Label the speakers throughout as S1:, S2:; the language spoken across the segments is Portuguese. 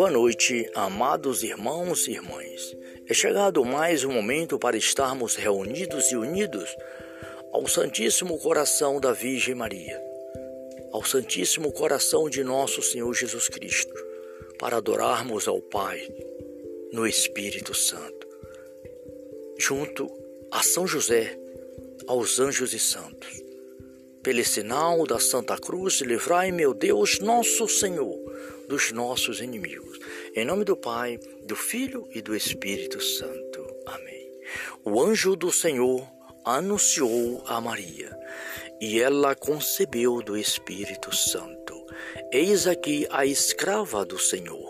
S1: Boa noite, amados irmãos e irmãs. É chegado mais um momento para estarmos reunidos e unidos ao Santíssimo Coração da Virgem Maria, ao Santíssimo Coração de nosso Senhor Jesus Cristo, para adorarmos ao Pai no Espírito Santo, junto a São José, aos anjos e santos. Pelo sinal da Santa Cruz, livrai, meu Deus, nosso Senhor dos nossos inimigos. Em nome do Pai, do Filho e do Espírito Santo. Amém. O anjo do Senhor anunciou a Maria, e ela concebeu do Espírito Santo. Eis aqui a escrava do Senhor,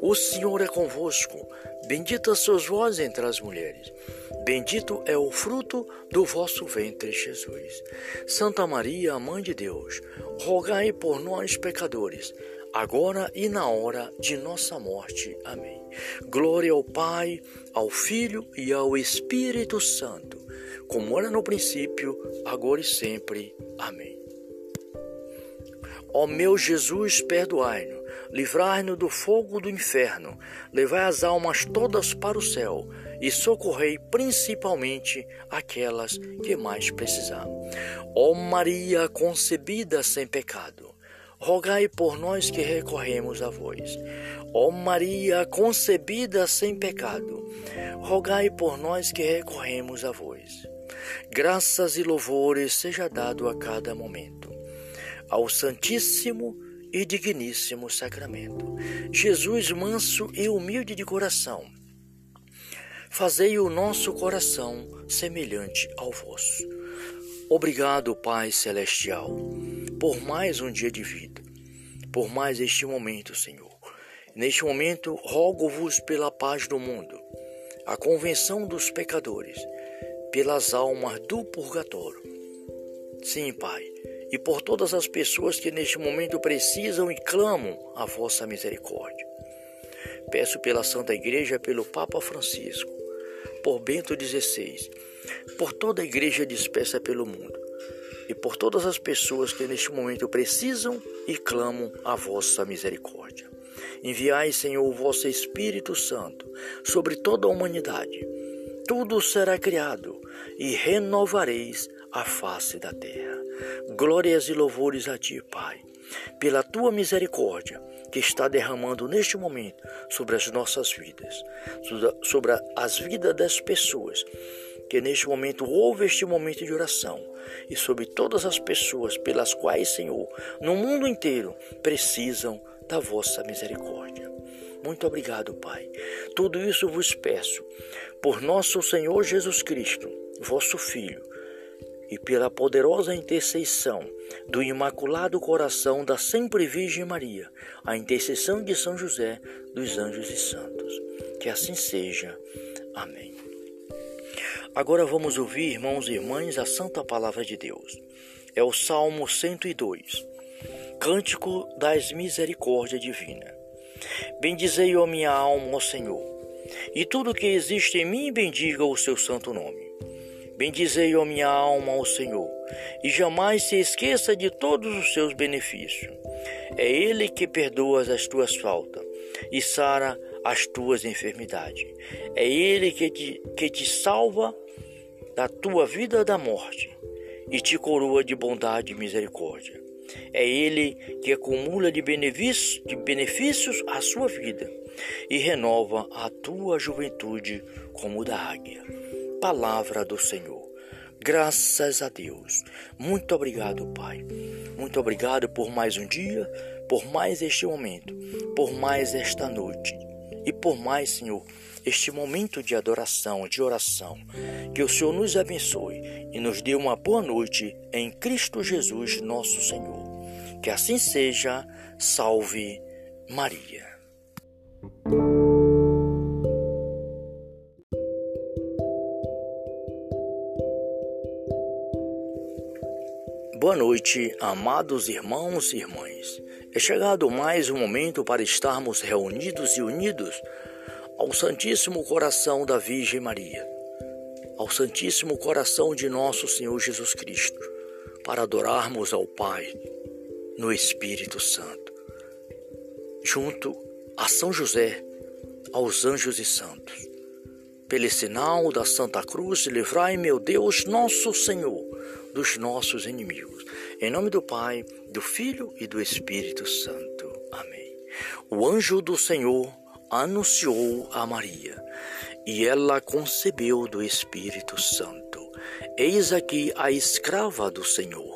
S1: o Senhor é convosco. Bendita sois vós entre as mulheres. Bendito é o fruto do vosso ventre, Jesus. Santa Maria, Mãe de Deus, rogai por nós, pecadores, agora e na hora de nossa morte. Amém. Glória ao Pai, ao Filho e ao Espírito Santo, como era no princípio, agora e sempre. Amém. Ó meu Jesus, perdoai-nos, livrai-nos do fogo do inferno, levai as almas todas para o céu e socorrei principalmente aquelas que mais precisam. Ó Maria concebida sem pecado, rogai por nós que recorremos a vós. Ó Maria concebida sem pecado, rogai por nós que recorremos a vós. Graças e louvores seja dado a cada momento ao Santíssimo e Digníssimo Sacramento. Jesus manso e humilde de coração, fazei o nosso coração semelhante ao vosso. Obrigado, Pai Celestial, por mais um dia de vida, por mais este momento, Senhor. Neste momento, rogo-vos pela paz do mundo, a convenção dos pecadores, pelas almas do purgatório. Sim, Pai, e por todas as pessoas que neste momento precisam e clamam a vossa misericórdia. Peço pela Santa Igreja, pelo Papa Francisco, por Bento XVI, por toda a igreja dispersa pelo mundo e por todas as pessoas que neste momento precisam e clamam a vossa misericórdia. Enviai, Senhor, o vosso Espírito Santo sobre toda a humanidade. Tudo será criado e renovareis a face da terra. Glórias e louvores a ti, Pai, pela tua misericórdia que está derramando neste momento sobre as nossas vidas, sobre as vidas das pessoas que neste momento houve este momento de oração e sobre todas as pessoas pelas quais, Senhor, no mundo inteiro precisam da vossa misericórdia. Muito obrigado, Pai. Tudo isso vos peço por nosso Senhor Jesus Cristo, vosso Filho e pela poderosa intercessão do Imaculado Coração da Sempre Virgem Maria, a intercessão de São José, dos anjos e santos. Que assim seja. Amém. Agora vamos ouvir, irmãos e irmãs, a Santa Palavra de Deus. É o Salmo 102, Cântico das Misericórdia Divina. Bendizei, a minha alma, ao Senhor, e tudo que existe em mim bendiga o seu santo nome. Bendizei, ó minha alma, ao Senhor, e jamais se esqueça de todos os seus benefícios. É Ele que perdoa as tuas faltas e sara as tuas enfermidades. É Ele que te, que te salva da tua vida da morte e te coroa de bondade e misericórdia. É Ele que acumula de benefícios, de benefícios a sua vida e renova a tua juventude como da águia palavra do Senhor. Graças a Deus. Muito obrigado, Pai. Muito obrigado por mais um dia, por mais este momento, por mais esta noite e por mais, Senhor, este momento de adoração, de oração. Que o Senhor nos abençoe e nos dê uma boa noite em Cristo Jesus, nosso Senhor. Que assim seja. Salve Maria. Boa noite, amados irmãos e irmãs. É chegado mais um momento para estarmos reunidos e unidos ao Santíssimo Coração da Virgem Maria, ao Santíssimo Coração de nosso Senhor Jesus Cristo, para adorarmos ao Pai no Espírito Santo, junto a São José, aos anjos e santos. Pelo sinal da Santa Cruz, livrai, meu Deus, nosso Senhor, dos nossos inimigos. Em nome do Pai, do Filho e do Espírito Santo. Amém. O anjo do Senhor anunciou a Maria, e ela concebeu do Espírito Santo. Eis aqui a escrava do Senhor,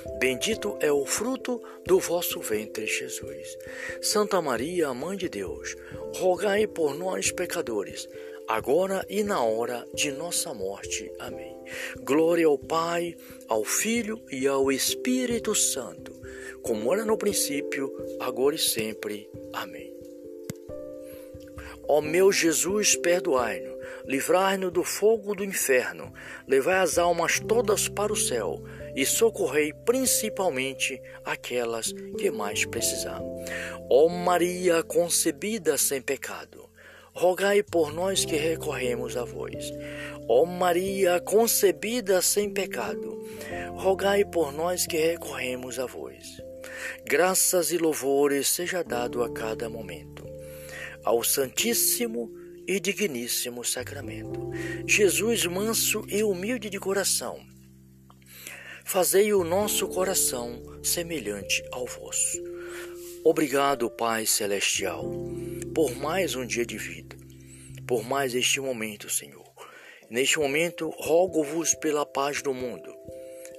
S1: Bendito é o fruto do vosso ventre, Jesus. Santa Maria, Mãe de Deus, rogai por nós, pecadores, agora e na hora de nossa morte. Amém. Glória ao Pai, ao Filho e ao Espírito Santo, como era no princípio, agora e sempre. Amém. Ó meu Jesus, perdoai-nos, livrai-nos do fogo do inferno, levai as almas todas para o céu e socorrei principalmente aquelas que mais precisaram. Ó Maria concebida sem pecado, rogai por nós que recorremos a vós. Ó Maria concebida sem pecado, rogai por nós que recorremos a vós. Graças e louvores seja dado a cada momento ao Santíssimo e Digníssimo Sacramento. Jesus manso e humilde de coração, fazei o nosso coração semelhante ao vosso. Obrigado, Pai Celestial, por mais um dia de vida, por mais este momento, Senhor. Neste momento, rogo-vos pela paz do mundo,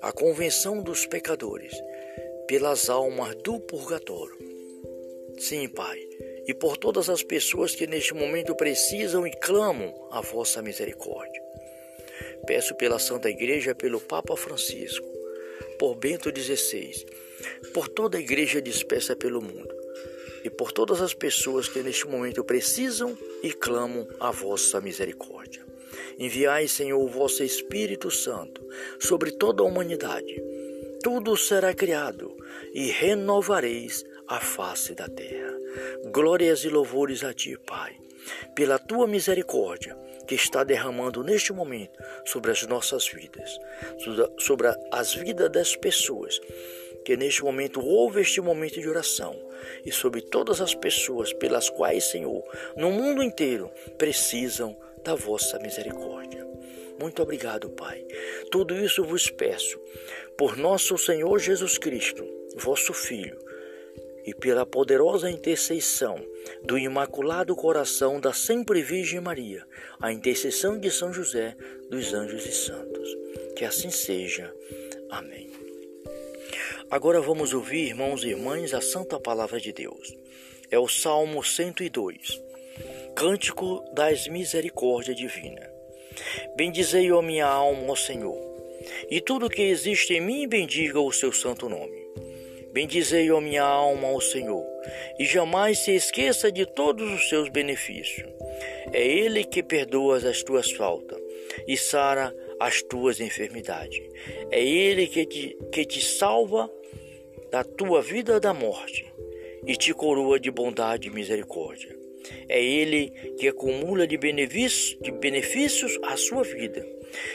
S1: a convenção dos pecadores, pelas almas do purgatório. Sim, Pai, e por todas as pessoas que neste momento precisam e clamam a vossa misericórdia. Peço pela Santa Igreja, pelo Papa Francisco, por Bento XVI, por toda a igreja dispersa pelo mundo e por todas as pessoas que neste momento precisam e clamam a vossa misericórdia. Enviai, Senhor, o vosso Espírito Santo sobre toda a humanidade. Tudo será criado e renovareis a face da terra. Glórias e louvores a ti, Pai, pela tua misericórdia que está derramando neste momento sobre as nossas vidas, sobre as vidas das pessoas que neste momento houve este momento de oração e sobre todas as pessoas pelas quais, Senhor, no mundo inteiro precisam da vossa misericórdia. Muito obrigado, Pai. Tudo isso vos peço por nosso Senhor Jesus Cristo, vosso Filho e pela poderosa intercessão do Imaculado Coração da Sempre Virgem Maria, a intercessão de São José, dos anjos e santos. Que assim seja. Amém. Agora vamos ouvir, irmãos e irmãs, a Santa Palavra de Deus. É o Salmo 102, Cântico das Misericórdia Divina. Bendizei, a minha alma, ao Senhor, e tudo que existe em mim bendiga o seu santo nome. Bendizei, ó minha alma, ao Senhor, e jamais se esqueça de todos os seus benefícios. É Ele que perdoa as tuas faltas e sara as tuas enfermidades. É Ele que te, que te salva da tua vida da morte e te coroa de bondade e misericórdia. É Ele que acumula de benefícios, de benefícios a sua vida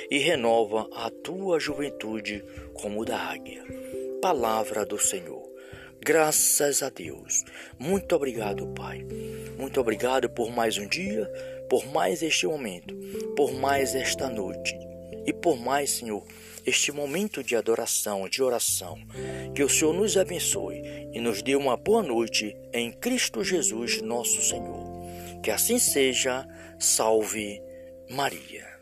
S1: e renova a tua juventude como da águia. Palavra do Senhor. Graças a Deus. Muito obrigado, Pai. Muito obrigado por mais um dia, por mais este momento, por mais esta noite e por mais, Senhor, este momento de adoração, de oração. Que o Senhor nos abençoe e nos dê uma boa noite em Cristo Jesus, nosso Senhor. Que assim seja. Salve Maria.